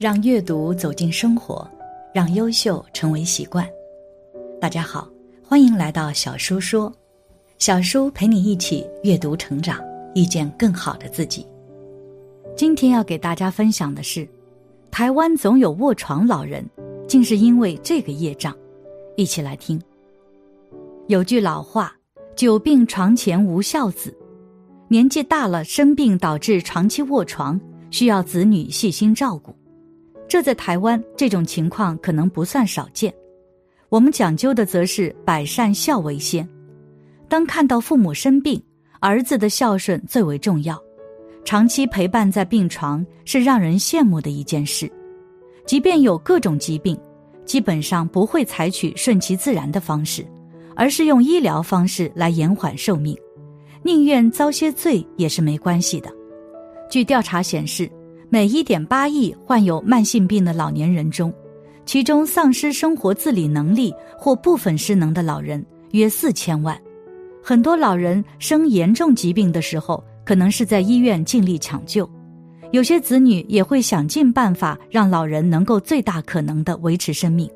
让阅读走进生活，让优秀成为习惯。大家好，欢迎来到小叔说，小叔陪你一起阅读成长，遇见更好的自己。今天要给大家分享的是，台湾总有卧床老人，竟是因为这个业障。一起来听。有句老话：“久病床前无孝子。”年纪大了生病导致长期卧床，需要子女细心照顾。这在台湾这种情况可能不算少见。我们讲究的则是百善孝为先。当看到父母生病，儿子的孝顺最为重要。长期陪伴在病床是让人羡慕的一件事。即便有各种疾病，基本上不会采取顺其自然的方式，而是用医疗方式来延缓寿命，宁愿遭些罪也是没关系的。据调查显示。每一点八亿患有慢性病的老年人中，其中丧失生活自理能力或部分失能的老人约四千万。很多老人生严重疾病的时候，可能是在医院尽力抢救，有些子女也会想尽办法让老人能够最大可能的维持生命。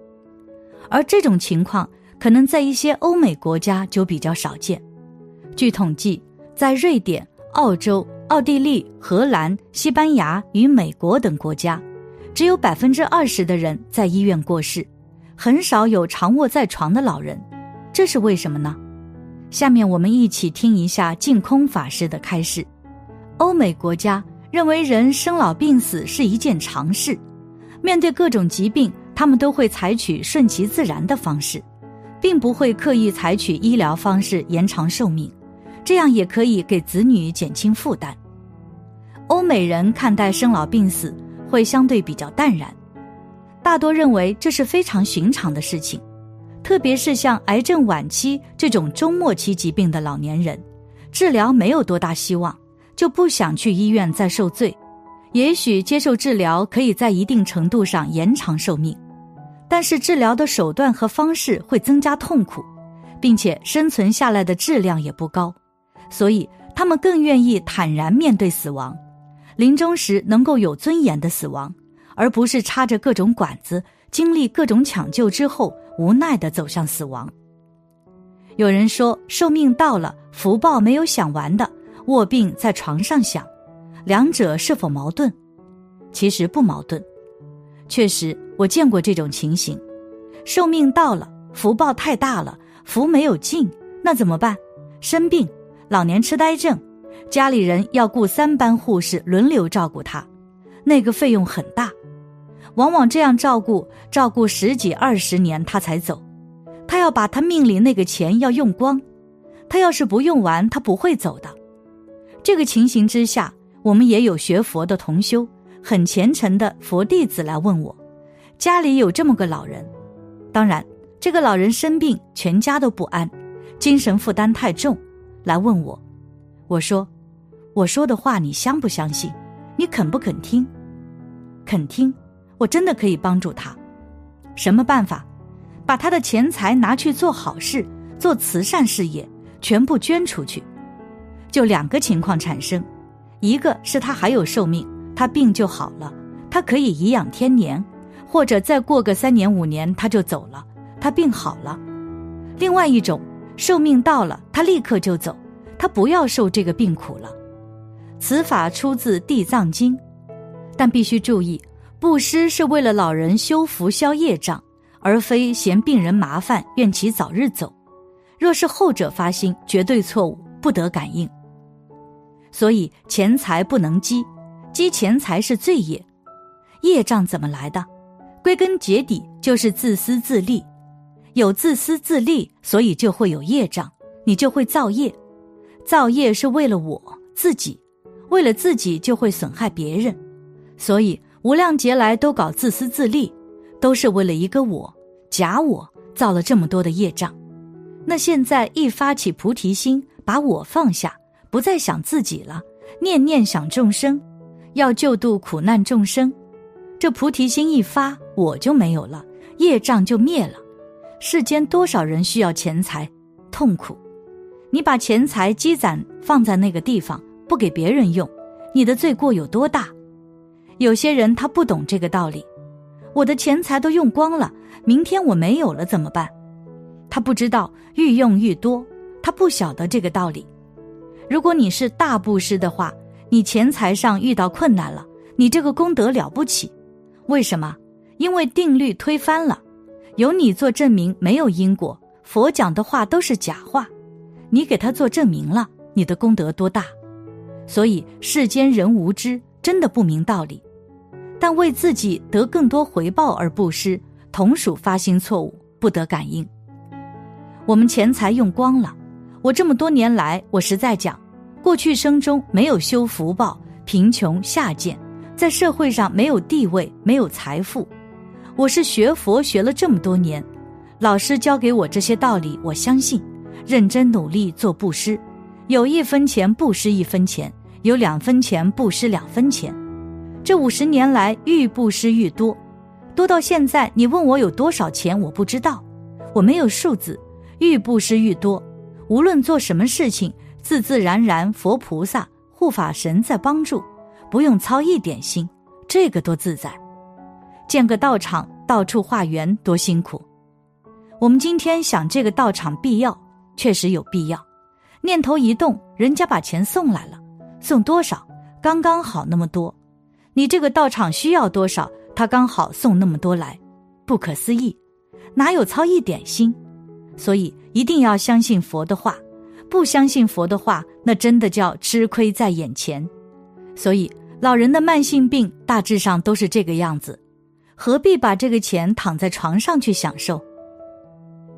而这种情况可能在一些欧美国家就比较少见。据统计，在瑞典、澳洲。奥地利、荷兰、西班牙与美国等国家，只有百分之二十的人在医院过世，很少有常卧在床的老人，这是为什么呢？下面我们一起听一下净空法师的开示。欧美国家认为人生老病死是一件常事，面对各种疾病，他们都会采取顺其自然的方式，并不会刻意采取医疗方式延长寿命。这样也可以给子女减轻负担。欧美人看待生老病死会相对比较淡然，大多认为这是非常寻常的事情。特别是像癌症晚期这种中末期疾病的老年人，治疗没有多大希望，就不想去医院再受罪。也许接受治疗可以在一定程度上延长寿命，但是治疗的手段和方式会增加痛苦，并且生存下来的质量也不高。所以，他们更愿意坦然面对死亡，临终时能够有尊严的死亡，而不是插着各种管子，经历各种抢救之后无奈的走向死亡。有人说，寿命到了，福报没有享完的，卧病在床上享，两者是否矛盾？其实不矛盾。确实，我见过这种情形：寿命到了，福报太大了，福没有尽，那怎么办？生病。老年痴呆症，家里人要雇三班护士轮流照顾他，那个费用很大，往往这样照顾照顾十几二十年他才走，他要把他命里那个钱要用光，他要是不用完他不会走的。这个情形之下，我们也有学佛的同修，很虔诚的佛弟子来问我，家里有这么个老人，当然这个老人生病，全家都不安，精神负担太重。来问我，我说，我说的话你相不相信？你肯不肯听？肯听，我真的可以帮助他。什么办法？把他的钱财拿去做好事，做慈善事业，全部捐出去。就两个情况产生：一个是他还有寿命，他病就好了，他可以颐养天年；或者再过个三年五年他就走了，他病好了。另外一种。寿命到了，他立刻就走，他不要受这个病苦了。此法出自《地藏经》，但必须注意，布施是为了老人修福消业障，而非嫌病人麻烦，愿其早日走。若是后者发心，绝对错误，不得感应。所以钱财不能积，积钱财是罪业。业障怎么来的？归根结底就是自私自利。有自私自利，所以就会有业障，你就会造业。造业是为了我自己，为了自己就会损害别人，所以无量劫来都搞自私自利，都是为了一个我，假我造了这么多的业障。那现在一发起菩提心，把我放下，不再想自己了，念念想众生，要救度苦难众生，这菩提心一发，我就没有了，业障就灭了。世间多少人需要钱财，痛苦。你把钱财积攒放在那个地方，不给别人用，你的罪过有多大？有些人他不懂这个道理，我的钱财都用光了，明天我没有了怎么办？他不知道愈用愈多，他不晓得这个道理。如果你是大布施的话，你钱财上遇到困难了，你这个功德了不起。为什么？因为定律推翻了，有你做证明，没有因果。佛讲的话都是假话，你给他做证明了，你的功德多大？所以世间人无知，真的不明道理。但为自己得更多回报而布施，同属发心错误，不得感应。我们钱财用光了，我这么多年来，我实在讲，过去生中没有修福报，贫穷下贱，在社会上没有地位，没有财富。我是学佛学了这么多年。老师教给我这些道理，我相信，认真努力做布施，有一分钱布施一分钱，有两分钱布施两分钱。这五十年来愈布施愈多，多到现在你问我有多少钱，我不知道，我没有数字。愈布施愈多，无论做什么事情，自自然然佛菩萨护法神在帮助，不用操一点心，这个多自在。建个道场，到处化缘，多辛苦。我们今天想这个道场必要，确实有必要。念头一动，人家把钱送来了，送多少？刚刚好那么多。你这个道场需要多少？他刚好送那么多来，不可思议，哪有操一点心？所以一定要相信佛的话，不相信佛的话，那真的叫吃亏在眼前。所以老人的慢性病大致上都是这个样子，何必把这个钱躺在床上去享受？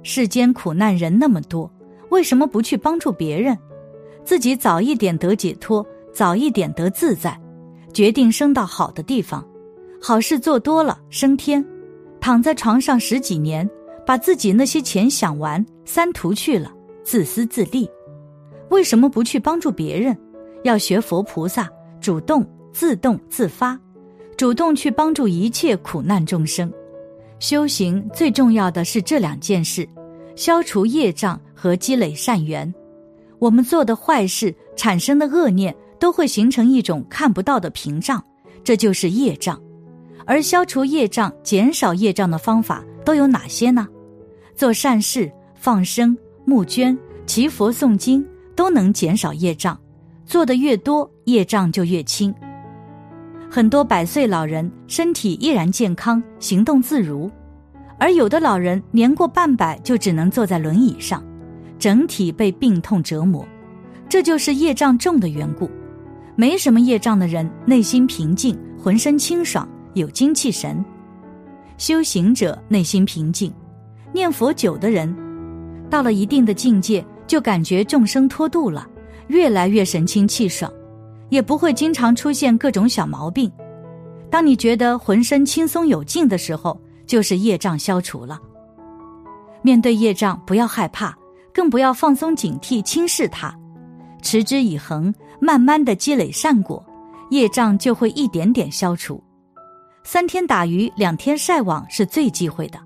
世间苦难人那么多，为什么不去帮助别人？自己早一点得解脱，早一点得自在，决定升到好的地方，好事做多了升天，躺在床上十几年，把自己那些钱享完，三途去了，自私自利。为什么不去帮助别人？要学佛菩萨，主动、自动、自发，主动去帮助一切苦难众生。修行最重要的是这两件事。消除业障和积累善缘，我们做的坏事产生的恶念都会形成一种看不到的屏障，这就是业障。而消除业障、减少业障的方法都有哪些呢？做善事、放生、募捐、祈佛诵经，都能减少业障。做的越多，业障就越轻。很多百岁老人身体依然健康，行动自如。而有的老人年过半百就只能坐在轮椅上，整体被病痛折磨，这就是业障重的缘故。没什么业障的人，内心平静，浑身清爽，有精气神。修行者内心平静，念佛久的人，到了一定的境界，就感觉众生脱度了，越来越神清气爽，也不会经常出现各种小毛病。当你觉得浑身轻松有劲的时候，就是业障消除了。面对业障，不要害怕，更不要放松警惕、轻视它，持之以恒，慢慢的积累善果，业障就会一点点消除。三天打鱼两天晒网是最忌讳的，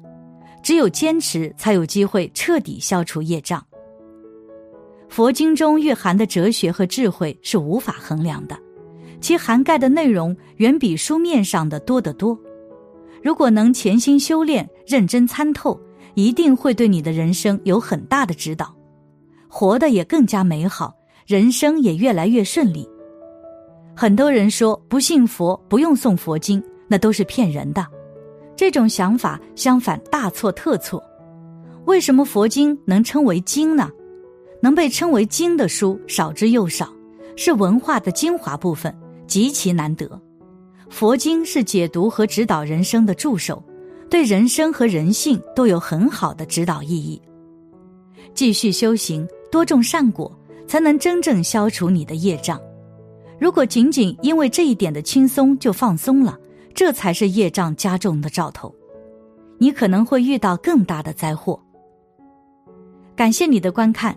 只有坚持，才有机会彻底消除业障。佛经中蕴含的哲学和智慧是无法衡量的，其涵盖的内容远比书面上的多得多。如果能潜心修炼、认真参透，一定会对你的人生有很大的指导，活得也更加美好，人生也越来越顺利。很多人说不信佛不用诵佛经，那都是骗人的。这种想法相反大错特错。为什么佛经能称为经呢？能被称为经的书少之又少，是文化的精华部分，极其难得。佛经是解读和指导人生的助手，对人生和人性都有很好的指导意义。继续修行，多种善果，才能真正消除你的业障。如果仅仅因为这一点的轻松就放松了，这才是业障加重的兆头，你可能会遇到更大的灾祸。感谢你的观看，